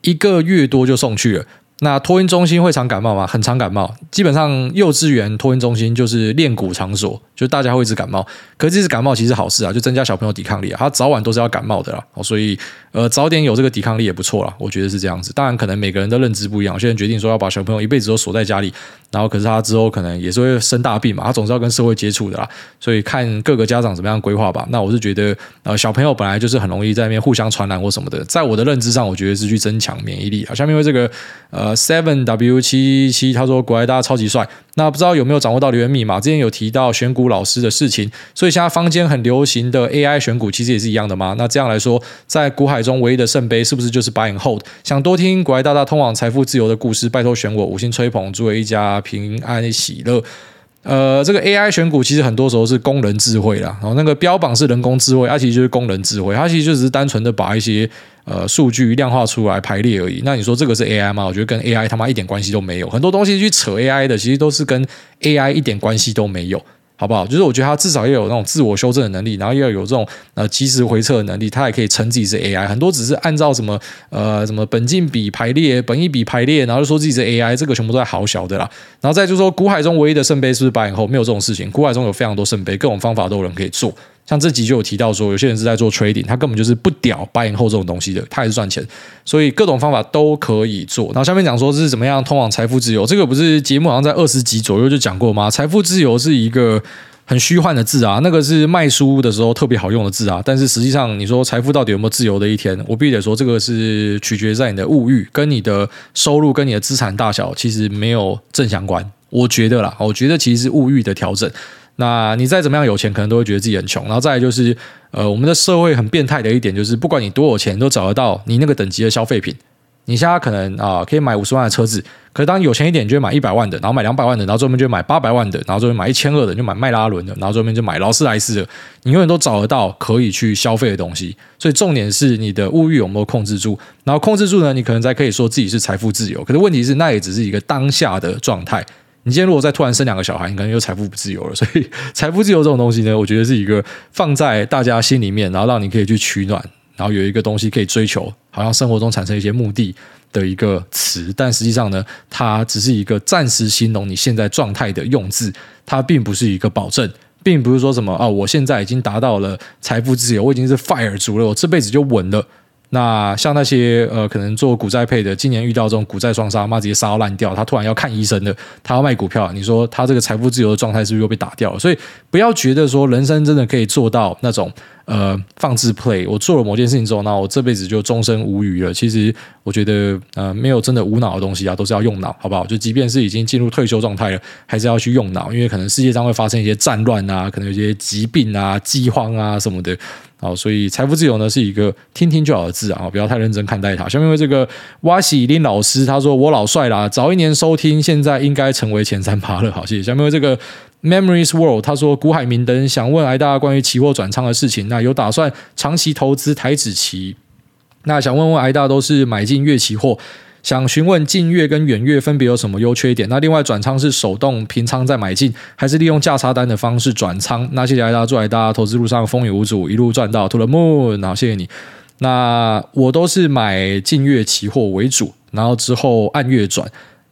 一个月多就送去了。”那托婴中心会常感冒吗？很常感冒，基本上幼稚园托婴中心就是练骨场所，就大家会一直感冒。可是这次感冒其实好事啊，就增加小朋友抵抗力啊。他早晚都是要感冒的啦，所以呃早点有这个抵抗力也不错啦，我觉得是这样子。当然可能每个人的认知不一样，有些人决定说要把小朋友一辈子都锁在家里，然后可是他之后可能也是会生大病嘛，他总是要跟社会接触的啦。所以看各个家长怎么样规划吧。那我是觉得呃小朋友本来就是很容易在那边互相传染或什么的，在我的认知上，我觉得是去增强免疫力啊。下面为这个呃 Seven W。七七，他说：“国外大家超级帅。那不知道有没有掌握到留言密码？之前有提到选股老师的事情，所以现在坊间很流行的 AI 选股，其实也是一样的吗？那这样来说，在股海中唯一的圣杯，是不是就是 Buy and Hold？想多听国外大大通往财富自由的故事，拜托选我，五星吹捧，祝我一家平安喜乐。”呃，这个 AI 选股其实很多时候是工人智慧啦，然后那个标榜是人工智慧，它其实就是工人智慧，它其实就只是单纯的把一些呃数据量化出来排列而已。那你说这个是 AI 吗？我觉得跟 AI 他妈一点关系都没有。很多东西去扯 AI 的，其实都是跟 AI 一点关系都没有。好不好？就是我觉得他至少要有那种自我修正的能力，然后要有这种呃即时回撤的能力，他也可以称自己是 AI。很多只是按照什么呃什么本金比排列、本益比排列，然后就说自己是 AI，这个全部都在好小的啦。然后再就是说，古海中唯一的圣杯是不是 Buy and Hold？没有这种事情，古海中有非常多圣杯，各种方法都有人可以做。像这集就有提到说，有些人是在做 trading，他根本就是不屌 buy and hold 这种东西的，他也是赚钱，所以各种方法都可以做。然后下面讲说是怎么样通往财富自由，这个不是节目好像在二十集左右就讲过吗？财富自由是一个很虚幻的字啊，那个是卖书的时候特别好用的字啊，但是实际上你说财富到底有没有自由的一天？我必须得说，这个是取决在你的物欲跟你的收入跟你的资产大小其实没有正相关，我觉得啦，我觉得其实是物欲的调整。那你再怎么样有钱，可能都会觉得自己很穷。然后再就是，呃，我们的社会很变态的一点就是，不管你多有钱，都找得到你那个等级的消费品。你现在可能啊，可以买五十万的车子，可是当有钱一点，你就会买一百万的，然后买两百万的，然后最后面就买八百万的，然后最后买一千二的，就买迈拉伦的，然后最后面就买劳斯莱斯的。你永远都找得到可以去消费的东西。所以重点是你的物欲有没有控制住？然后控制住呢，你可能才可以说自己是财富自由。可是问题是，那也只是一个当下的状态。你今天如果再突然生两个小孩，你可能又财富不自由了。所以，财富自由这种东西呢，我觉得是一个放在大家心里面，然后让你可以去取暖，然后有一个东西可以追求，好像生活中产生一些目的的一个词。但实际上呢，它只是一个暂时形容你现在状态的用字，它并不是一个保证，并不是说什么啊，我现在已经达到了财富自由，我已经是 fire 族了，我这辈子就稳了。那像那些呃，可能做股债配的，今年遇到这种股债双杀，妈直接杀到烂掉，他突然要看医生的，他要卖股票，你说他这个财富自由的状态是不是又被打掉了？所以不要觉得说人生真的可以做到那种。呃，放置 play，我做了某件事情之后，那我这辈子就终身无虞了。其实我觉得，呃，没有真的无脑的东西啊，都是要用脑，好不好？就即便是已经进入退休状态了，还是要去用脑，因为可能世界上会发生一些战乱啊，可能有些疾病啊、饥荒啊什么的。好，所以财富自由呢是一个听听就好的字啊，不要太认真看待它。下面为这个挖喜林老师，他说我老帅啦，早一年收听，现在应该成为前三趴了。好，谢谢。下面为这个。Memories World，他说：“股海明灯想问癌大关于期货转仓的事情。那有打算长期投资台指期？那想问问癌大都是买进月期货，想询问近月跟远月分别有什么优缺点？那另外转仓是手动平仓再买进，还是利用价差单的方式转仓？那谢谢大家，祝大家投资路上风雨无阻，一路赚到 to the moon。好，谢谢你。那我都是买近月期货为主，然后之后按月转，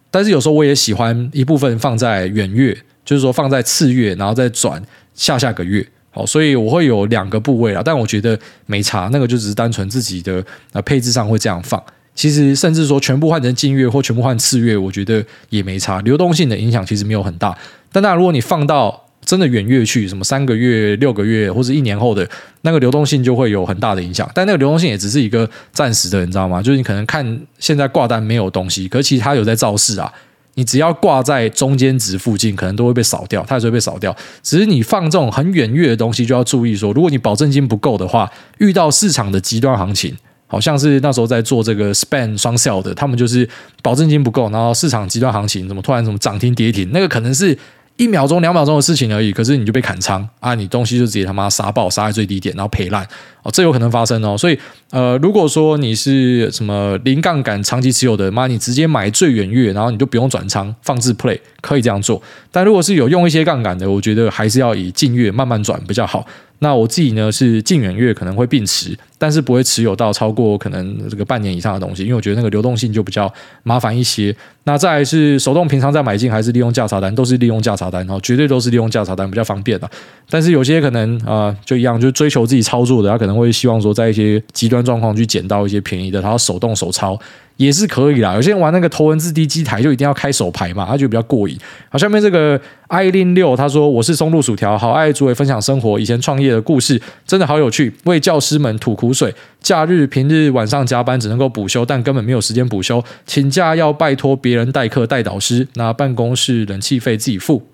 但是有时候我也喜欢一部分放在远月，就是说放在次月，然后再转下下个月。好，所以我会有两个部位啊，但我觉得没差，那个就只是单纯自己的配置上会这样放。其实甚至说全部换成近月或全部换次月，我觉得也没差，流动性的影响其实没有很大。但那如果你放到真的远月去，什么三个月、六个月或者一年后的那个流动性就会有很大的影响。但那个流动性也只是一个暂时的，你知道吗？就是你可能看现在挂单没有东西，可是其实它有在造势啊。你只要挂在中间值附近，可能都会被扫掉，它也是会被扫掉。只是你放这种很远月的东西，就要注意说，如果你保证金不够的话，遇到市场的极端行情，好像是那时候在做这个 SPAN 双效的，他们就是保证金不够，然后市场极端行情，怎么突然什么涨停跌停，那个可能是。一秒钟、两秒钟的事情而已，可是你就被砍仓啊！你东西就直接他妈杀爆，杀在最低点，然后赔烂哦，这有可能发生哦。所以呃，如果说你是什么零杠杆长期持有的，妈，你直接买最远月，然后你就不用转仓，放置 play 可以这样做。但如果是有用一些杠杆的，我觉得还是要以近月慢慢转比较好。那我自己呢是近远月可能会并持，但是不会持有到超过可能这个半年以上的东西，因为我觉得那个流动性就比较麻烦一些。那再是手动平仓再买进，还是利用价差单，都是利用价差单，然后绝对都是利用价差单比较方便的。但是有些可能啊、就一样，就追求自己操作的，他可能会希望说在一些极端状况去捡到一些便宜的，然后手动手抄。也是可以啦，有些人玩那个头文字 D 机台就一定要开手牌嘛，他就比较过瘾。好，下面这个艾琳六他说，我是松露薯条，好爱诸位分享生活以前创业的故事，真的好有趣，为教师们吐苦水。假日平日晚上加班只能够补休，但根本没有时间补休，请假要拜托别人代课代导师，那办公室冷气费自己付。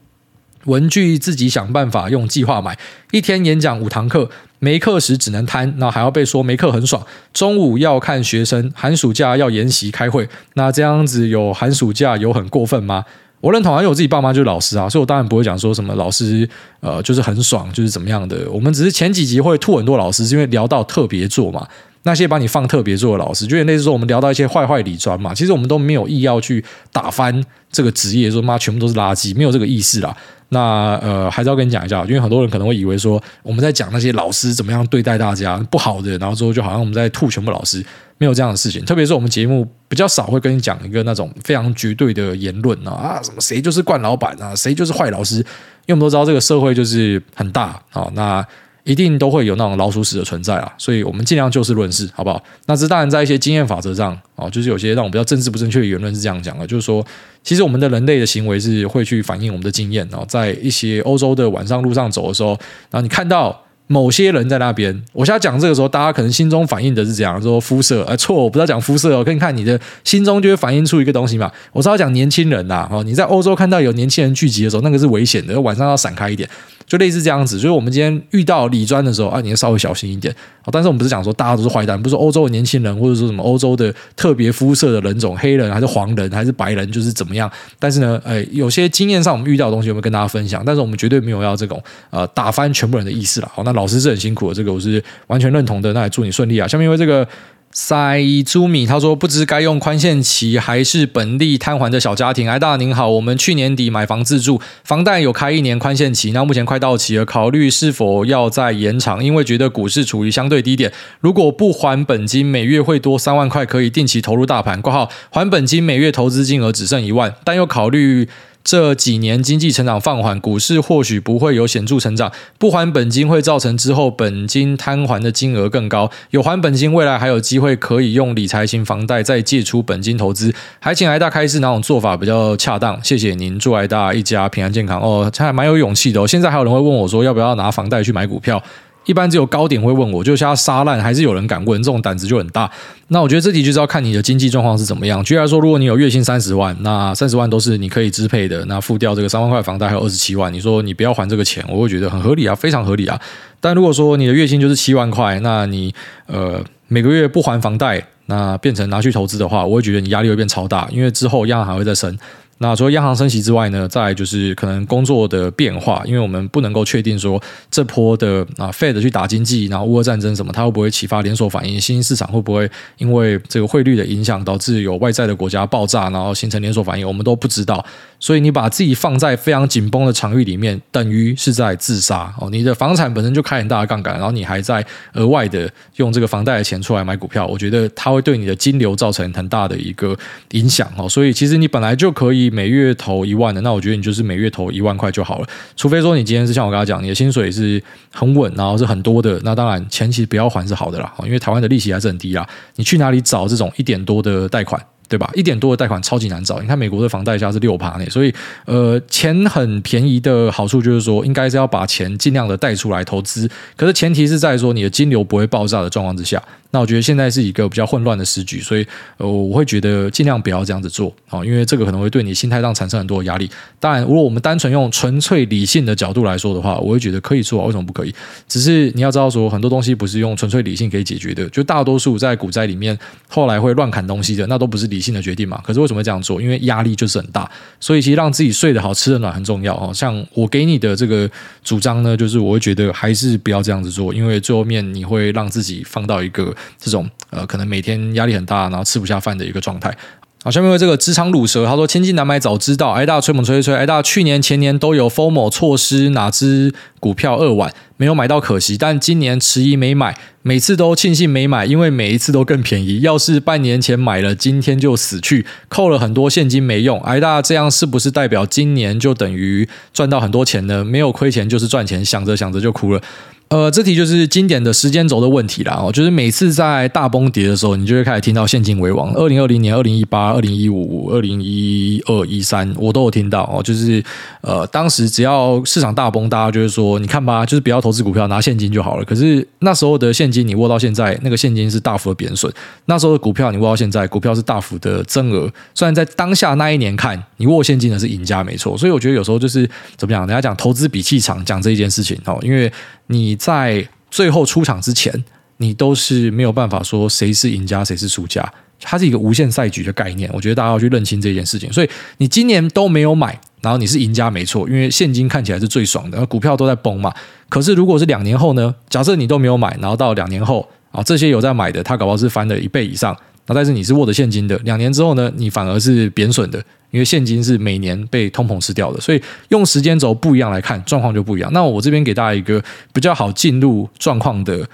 文具自己想办法用计划买，一天演讲五堂课，没课时只能瘫，那还要被说没课很爽。中午要看学生，寒暑假要研习开会，那这样子有寒暑假有很过分吗？我认同啊，因为我自己爸妈就是老师啊，所以我当然不会讲说什么老师呃就是很爽就是怎么样的。我们只是前几集会吐很多老师，是因为聊到特别做嘛。那些把你放特别做的老师，就类似说我们聊到一些坏坏理专嘛，其实我们都没有意要去打翻这个职业，说妈全部都是垃圾，没有这个意思啦。那呃，还是要跟你讲一下，因为很多人可能会以为说我们在讲那些老师怎么样对待大家不好的，然后之后就好像我们在吐全部老师，没有这样的事情。特别是我们节目比较少会跟你讲一个那种非常绝对的言论啊，啊什么谁就是惯老板啊，谁就是坏老师，因为我们都知道这个社会就是很大啊，那。一定都会有那种老鼠屎的存在啊，所以我们尽量就事论事，好不好？那这当然在一些经验法则上哦，就是有些让我比较政治不正确的言论是这样讲的，就是说，其实我们的人类的行为是会去反映我们的经验，然后在一些欧洲的晚上路上走的时候，然后你看到。某些人在那边，我现在讲这个时候，大家可能心中反映的是这样说肤色，哎，错，我不是要讲肤色哦，可以看你的心中就会反映出一个东西嘛。我是要讲年轻人呐，哦，你在欧洲看到有年轻人聚集的时候，那个是危险的，晚上要闪开一点，就类似这样子。所以我们今天遇到理专的时候啊，你要稍微小心一点。但是我们不是讲说大家都是坏蛋，不是欧洲的年轻人，或者说什么欧洲的特别肤色的人种，黑人还是黄人还是白人，就是怎么样。但是呢，哎，有些经验上我们遇到的东西，我们跟大家分享。但是我们绝对没有要这种呃打翻全部人的意思了。好，那老师是很辛苦的，这个我是完全认同的。那也祝你顺利啊。下面因为这个。塞朱米他说：“不知该用宽限期还是本利摊还的小家庭，哎大您好，我们去年底买房自住，房贷有开一年宽限期，那目前快到期了，考虑是否要再延长，因为觉得股市处于相对低点，如果不还本金，每月会多三万块，可以定期投入大盘。挂号还本金，每月投资金额只剩一万，但又考虑。”这几年经济成长放缓，股市或许不会有显著成长。不还本金会造成之后本金摊还的金额更高。有还本金，未来还有机会可以用理财型房贷再借出本金投资。还请艾大开示哪种做法比较恰当？谢谢您，祝艾大一家平安健康。哦，他还蛮有勇气的哦。现在还有人会问我说，要不要拿房贷去买股票？一般只有高点会问我，就像杀烂，还是有人敢问，这种胆子就很大。那我觉得这题就是要看你的经济状况是怎么样。举例来说，如果你有月薪三十万，那三十万都是你可以支配的，那付掉这个三万块房贷还有二十七万，你说你不要还这个钱，我会觉得很合理啊，非常合理啊。但如果说你的月薪就是七万块，那你呃每个月不还房贷，那变成拿去投资的话，我会觉得你压力会变超大，因为之后央行还会再升。那除了央行升息之外呢，再就是可能工作的变化，因为我们不能够确定说这波的啊 Fed 去打经济，然后乌俄战争什么，它会不会启发连锁反应？新兴市场会不会因为这个汇率的影响导致有外在的国家爆炸，然后形成连锁反应？我们都不知道。所以你把自己放在非常紧绷的场域里面，等于是在自杀哦。你的房产本身就开很大的杠杆，然后你还在额外的用这个房贷的钱出来买股票，我觉得它会对你的金流造成很大的一个影响哦。所以其实你本来就可以。每月投一万的，那我觉得你就是每月投一万块就好了。除非说你今天是像我刚才讲，你的薪水是很稳，然后是很多的，那当然前期不要还是好的啦。因为台湾的利息还是很低啦。你去哪里找这种一点多的贷款？对吧？一点多的贷款超级难找。你看美国的房贷价是六趴呢，所以呃，钱很便宜的好处就是说，应该是要把钱尽量的贷出来投资。可是前提是在说你的金流不会爆炸的状况之下。那我觉得现在是一个比较混乱的时局，所以呃，我会觉得尽量不要这样子做啊，因为这个可能会对你心态上产生很多压力。当然，如果我们单纯用纯粹理性的角度来说的话，我会觉得可以做，为什么不可以？只是你要知道说，很多东西不是用纯粹理性可以解决的。就大多数在股灾里面后来会乱砍东西的，那都不是理性的决定嘛。可是为什么这样做？因为压力就是很大，所以其实让自己睡得好、吃得暖很重要哦。像我给你的这个主张呢，就是我会觉得还是不要这样子做，因为最后面你会让自己放到一个这种呃，可能每天压力很大，然后吃不下饭的一个状态。好，下面为这个职场鲁蛇，他说：“千金难买早知道，挨大吹猛吹吹，挨大去年前年都有 FOMO 错失哪支股票二晚没有买到可惜，但今年迟疑没买，每次都庆幸没买，因为每一次都更便宜。要是半年前买了，今天就死去，扣了很多现金没用。挨大这样是不是代表今年就等于赚到很多钱呢？没有亏钱就是赚钱，想着想着就哭了。”呃，这题就是经典的时间轴的问题啦。哦，就是每次在大崩跌的时候，你就会开始听到现金为王。二零二零年、二零一八、二零一五、二零一二、一三，我都有听到哦。就是呃，当时只要市场大崩，大家就会说，你看吧，就是不要投资股票，拿现金就好了。可是那时候的现金，你握到现在，那个现金是大幅的贬损；那时候的股票，你握到现在，股票是大幅的增额。虽然在当下那一年看，你握现金的是赢家，没错。所以我觉得有时候就是怎么讲，人家讲投资比气场，讲这一件事情哦，因为。你在最后出场之前，你都是没有办法说谁是赢家，谁是输家。它是一个无限赛局的概念，我觉得大家要去认清这件事情。所以你今年都没有买，然后你是赢家没错，因为现金看起来是最爽的，股票都在崩嘛。可是如果是两年后呢？假设你都没有买，然后到两年后啊，这些有在买的，他搞不好是翻了一倍以上。那但是你是握着现金的，两年之后呢，你反而是贬损的。因为现金是每年被通膨吃掉的，所以用时间轴不一样来看，状况就不一样。那我这边给大家一个比较好进入状况的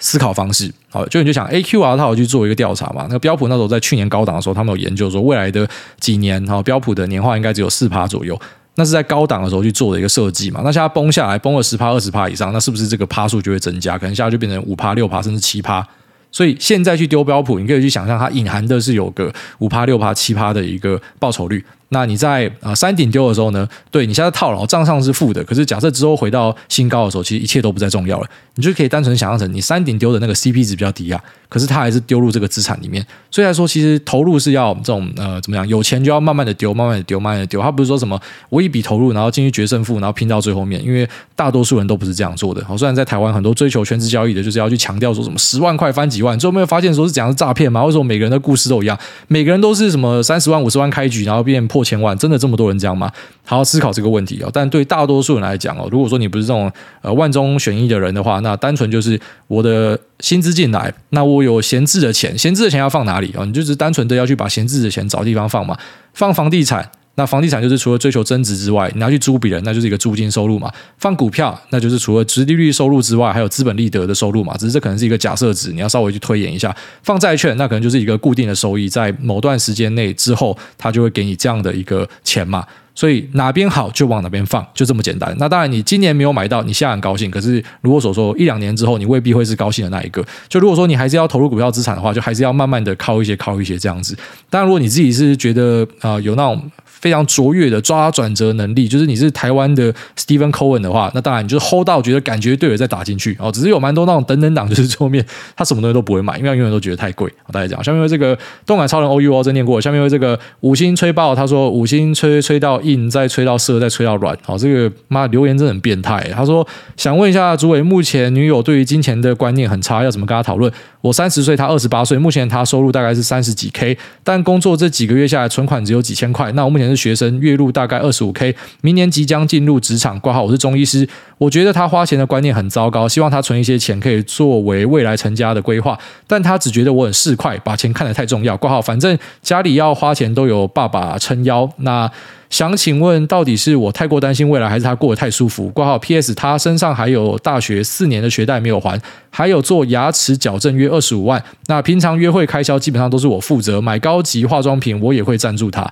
思考方式，好，就你就想 AQR 它有去做一个调查嘛？那个标普那时候在去年高档的时候，他们有研究说未来的几年，哈，标普的年化应该只有四趴左右。那是在高档的时候去做的一个设计嘛？那现在崩下来，崩了十趴、二十趴以上，那是不是这个趴数就会增加？可能现在就变成五趴、六趴，甚至七趴。所以现在去丢标普，你可以去想象，它隐含的是有个五趴、六趴、七趴的一个报酬率。那你在啊山顶丢的时候呢？对，你现在套牢，账上是负的。可是假设之后回到新高的时候，其实一切都不再重要了。你就可以单纯想象成，你山顶丢的那个 CP 值比较低啊，可是它还是丢入这个资产里面。所以来说，其实投入是要这种呃怎么样？有钱就要慢慢的丢，慢慢的丢，慢慢的丢。它不是说什么我一笔投入，然后进去决胜负，然后拼到最后面。因为大多数人都不是这样做的。好，虽然在台湾很多追求全职交易的，就是要去强调说什么十万块翻几万，最后没有发现说是讲的是诈骗吗？为什么每个人的故事都一样？每个人都是什么三十万、五十万开局，然后变破千万，真的这么多人这样吗？好好思考这个问题哦。但对大多数人来讲哦，如果说你不是这种呃万中选一的人的话，那单纯就是我的薪资进来，那我有闲置的钱，闲置的钱要放哪里啊？你就是单纯的要去把闲置的钱找地方放嘛，放房地产。那房地产就是除了追求增值之外，你要去租别人，那就是一个租金收入嘛。放股票，那就是除了殖利率收入之外，还有资本利得的收入嘛。只是这可能是一个假设值，你要稍微去推演一下。放债券，那可能就是一个固定的收益，在某段时间内之后，它就会给你这样的一个钱嘛。所以哪边好就往哪边放，就这么简单。那当然，你今年没有买到，你现在很高兴。可是如果所说一两年之后，你未必会是高兴的那一个。就如果说你还是要投入股票资产的话，就还是要慢慢的靠一些，靠一些这样子。当然，如果你自己是觉得啊、有那种。非常卓越的抓转折能力，就是你是台湾的 Stephen Cohen 的话，那当然你就是 hold 到觉得感觉对了再打进去哦。只是有蛮多那种等等档，就是后面他什么东西都不会买，因为他永远都觉得太贵。大概讲，下面为这个动感超人 O U O 真念过，下面为这个五星吹爆，他说五星吹吹到硬，再吹到色，再吹到软。好，这个妈留言真的很变态。他说想问一下主委，目前女友对于金钱的观念很差，要怎么跟他讨论？我三十岁，他二十八岁，目前他收入大概是三十几 K，但工作这几个月下来存款只有几千块。那我目前。学生，月入大概二十五 K，明年即将进入职场，挂号我是中医师。我觉得他花钱的观念很糟糕，希望他存一些钱可以作为未来成家的规划，但他只觉得我很市侩，把钱看得太重要。挂号，反正家里要花钱都有爸爸撑腰。那想请问，到底是我太过担心未来，还是他过得太舒服？挂号。P.S. 他身上还有大学四年的学贷没有还，还有做牙齿矫正约二十五万。那平常约会开销基本上都是我负责，买高级化妆品我也会赞助他。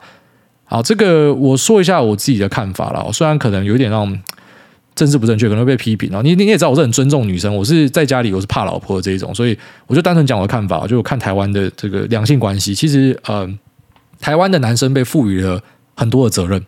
好，这个我说一下我自己的看法了。虽然可能有点那种。政治不正确，可能会被批评啊！你你也知道，我是很尊重女生，我是在家里我是怕老婆的这一种，所以我就单纯讲我的看法，就看台湾的这个两性关系，其实呃，台湾的男生被赋予了很多的责任，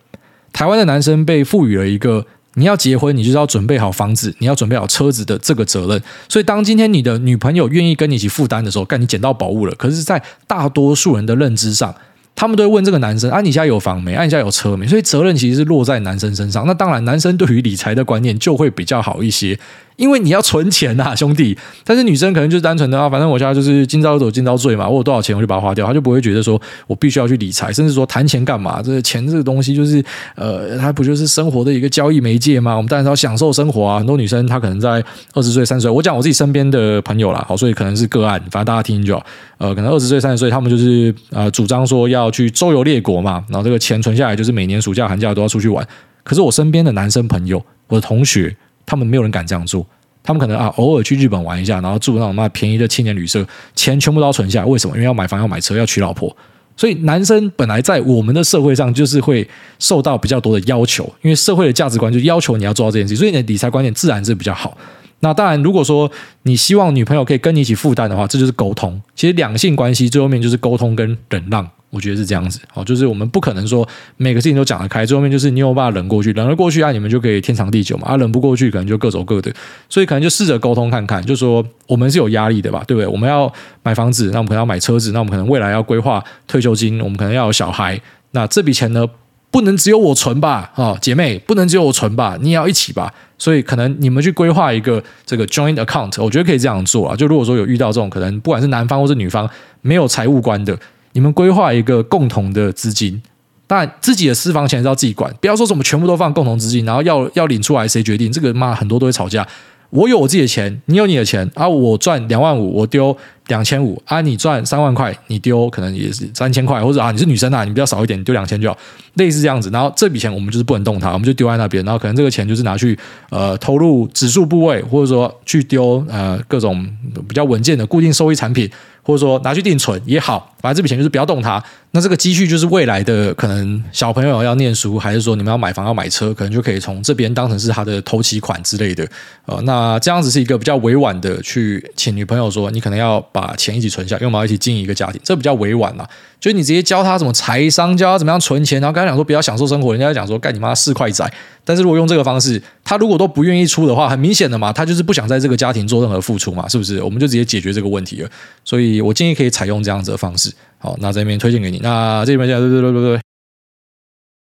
台湾的男生被赋予了一个你要结婚，你就是要准备好房子，你要准备好车子的这个责任，所以当今天你的女朋友愿意跟你一起负担的时候，干你捡到宝物了。可是，在大多数人的认知上，他们都会问这个男生：“啊，你家有房没？啊，你家有车没？”所以责任其实是落在男生身上。那当然，男生对于理财的观念就会比较好一些。因为你要存钱呐，兄弟。但是女生可能就是单纯的啊，反正我现在就是今朝有酒今朝醉嘛，我有多少钱我就把它花掉，她就不会觉得说我必须要去理财，甚至说谈钱干嘛？这个钱这个东西就是呃，它不就是生活的一个交易媒介吗？我们当然要享受生活啊。很多女生她可能在二十岁、三十岁，我讲我自己身边的朋友啦，好，所以可能是个案，反正大家听就好。呃，可能二十岁、三十岁，他们就是呃主张说要去周游列国嘛，然后这个钱存下来，就是每年暑假、寒假都要出去玩。可是我身边的男生朋友，我的同学。他们没有人敢这样做，他们可能啊偶尔去日本玩一下，然后住那种那便宜的青年旅社，钱全部都要存下来。为什么？因为要买房、要买车、要娶老婆。所以男生本来在我们的社会上就是会受到比较多的要求，因为社会的价值观就要求你要做到这件事，所以你的理财观念自然是比较好。那当然，如果说你希望女朋友可以跟你一起负担的话，这就是沟通。其实两性关系最后面就是沟通跟忍让。我觉得是这样子，好，就是我们不可能说每个事情都讲得开，最后面就是你有办法忍过去，忍得过去啊，你们就可以天长地久嘛，啊，忍不过去可能就各走各的，所以可能就试着沟通看看，就说我们是有压力的吧，对不对？我们要买房子，那我们可能要买车子，那我们可能未来要规划退休金，我们可能要有小孩，那这笔钱呢，不能只有我存吧，啊，姐妹，不能只有我存吧，你也要一起吧，所以可能你们去规划一个这个 joint account，我觉得可以这样做啊，就如果说有遇到这种可能，不管是男方或是女方没有财务观的。你们规划一个共同的资金，当然自己的私房钱是要自己管，不要说什么全部都放共同资金，然后要要领出来谁决定？这个嘛，很多都会吵架。我有我自己的钱，你有你的钱啊，我赚两万五，我丢两千五啊，你赚三万块，你丢可能也是三千块，或者啊，你是女生啊，你比较少一点，你丢两千就好，类似这样子。然后这笔钱我们就是不能动它，我们就丢在那边，然后可能这个钱就是拿去呃投入指数部位，或者说去丢呃各种比较稳健的固定收益产品。或者说拿去定存也好，反正这笔钱就是不要动它。那这个积蓄就是未来的可能小朋友要念书，还是说你们要买房要买车，可能就可以从这边当成是他的头期款之类的。呃，那这样子是一个比较委婉的去请女朋友说，你可能要把钱一起存下，因为我们要一起经营一个家庭，这比较委婉啦。就是你直接教他怎么财商，教他怎么样存钱，然后跟他讲说不要享受生活，人家讲说干你妈四块仔。但是如果用这个方式，他如果都不愿意出的话，很明显的嘛，他就是不想在这个家庭做任何付出嘛，是不是？我们就直接解决这个问题了。所以我建议可以采用这样子的方式。好，那这边推荐给你。那这边讲对对对对对。